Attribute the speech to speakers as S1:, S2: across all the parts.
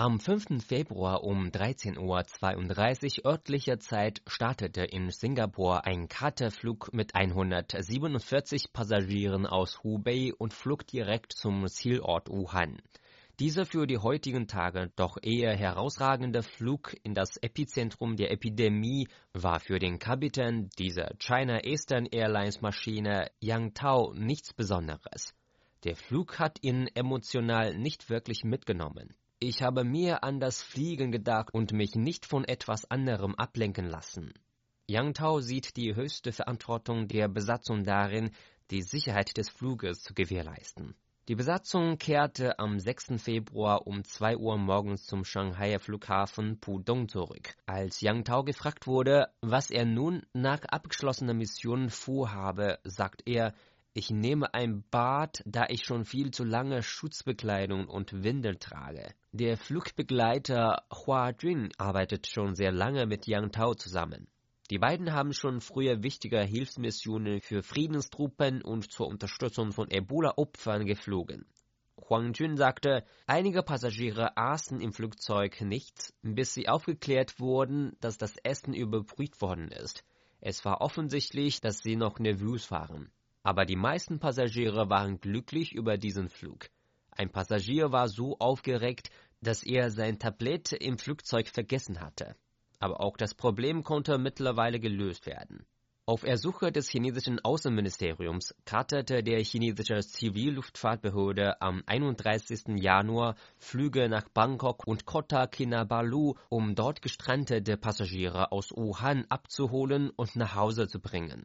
S1: Am 5. Februar um 13.32 Uhr örtlicher Zeit startete in Singapur ein Charterflug mit 147 Passagieren aus Hubei und flog direkt zum Zielort Wuhan. Dieser für die heutigen Tage doch eher herausragende Flug in das Epizentrum der Epidemie war für den Kapitän dieser China Eastern Airlines Maschine Yang Tao nichts Besonderes. Der Flug hat ihn emotional nicht wirklich mitgenommen. Ich habe mehr an das Fliegen gedacht und mich nicht von etwas anderem ablenken lassen. Yang Tao sieht die höchste Verantwortung der Besatzung darin, die Sicherheit des Fluges zu gewährleisten. Die Besatzung kehrte am 6. Februar um 2 Uhr morgens zum Shanghai Flughafen Pudong zurück. Als Yang Tao gefragt wurde, was er nun nach abgeschlossener Mission vorhabe, sagt er, ich nehme ein Bad, da ich schon viel zu lange Schutzbekleidung und Windel trage. Der Flugbegleiter Hua Jun arbeitet schon sehr lange mit Yang Tao zusammen. Die beiden haben schon früher wichtige Hilfsmissionen für Friedenstruppen und zur Unterstützung von Ebola-Opfern geflogen. Huang Jun sagte, einige Passagiere aßen im Flugzeug nichts, bis sie aufgeklärt wurden, dass das Essen überprüft worden ist. Es war offensichtlich, dass sie noch nervös waren aber die meisten Passagiere waren glücklich über diesen Flug. Ein Passagier war so aufgeregt, dass er sein Tablett im Flugzeug vergessen hatte. Aber auch das Problem konnte mittlerweile gelöst werden. Auf Ersuche des chinesischen Außenministeriums charterte der chinesische Zivilluftfahrtbehörde am 31. Januar Flüge nach Bangkok und Kota Kinabalu, um dort gestrandete Passagiere aus Wuhan abzuholen und nach Hause zu bringen.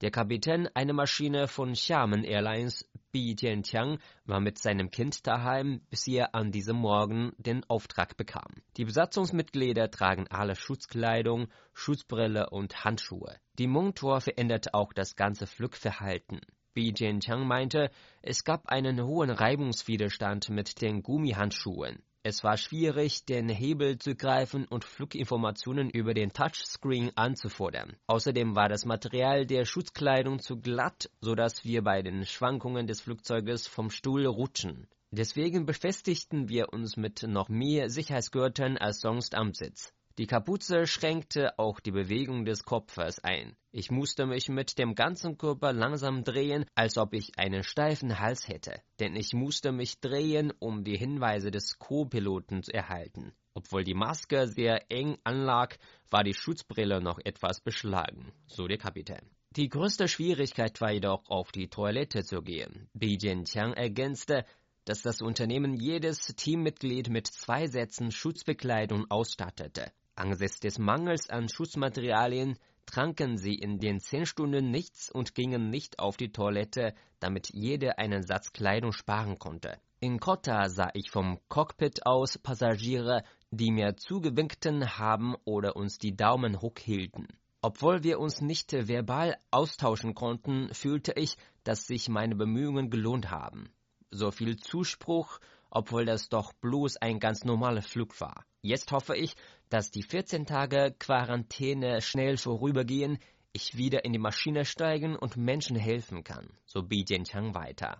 S1: Der Kapitän einer Maschine von Xiamen Airlines, Bi Jianqiang, war mit seinem Kind daheim, bis er an diesem Morgen den Auftrag bekam. Die Besatzungsmitglieder tragen alle Schutzkleidung, Schutzbrille und Handschuhe. Die Montor verändert auch das ganze Flugverhalten. Bi Jianqiang meinte, es gab einen hohen Reibungswiderstand mit den Gummihandschuhen. Es war schwierig, den Hebel zu greifen und Fluginformationen über den Touchscreen anzufordern. Außerdem war das Material der Schutzkleidung zu glatt, sodass wir bei den Schwankungen des Flugzeuges vom Stuhl rutschen. Deswegen befestigten wir uns mit noch mehr Sicherheitsgürteln als sonst am Sitz. Die Kapuze schränkte auch die Bewegung des Kopfes ein. Ich musste mich mit dem ganzen Körper langsam drehen, als ob ich einen steifen Hals hätte, denn ich musste mich drehen, um die Hinweise des Co-Piloten zu erhalten. Obwohl die Maske sehr eng anlag, war die Schutzbrille noch etwas beschlagen, so der Kapitän. Die größte Schwierigkeit war jedoch, auf die Toilette zu gehen. Bi Jianqiang ergänzte, dass das Unternehmen jedes Teammitglied mit zwei Sätzen Schutzbekleidung ausstattete. Angesichts des Mangels an Schutzmaterialien tranken sie in den zehn Stunden nichts und gingen nicht auf die Toilette, damit jeder einen Satz Kleidung sparen konnte. In Kotta sah ich vom Cockpit aus Passagiere, die mir zugewinkten haben oder uns die Daumen hochhielten. Obwohl wir uns nicht verbal austauschen konnten, fühlte ich, dass sich meine Bemühungen gelohnt haben. So viel Zuspruch, obwohl das doch bloß ein ganz normaler Flug war. Jetzt hoffe ich, dass die 14 Tage Quarantäne schnell vorübergehen, ich wieder in die Maschine steigen und Menschen helfen kann, so Bi Jianqiang weiter.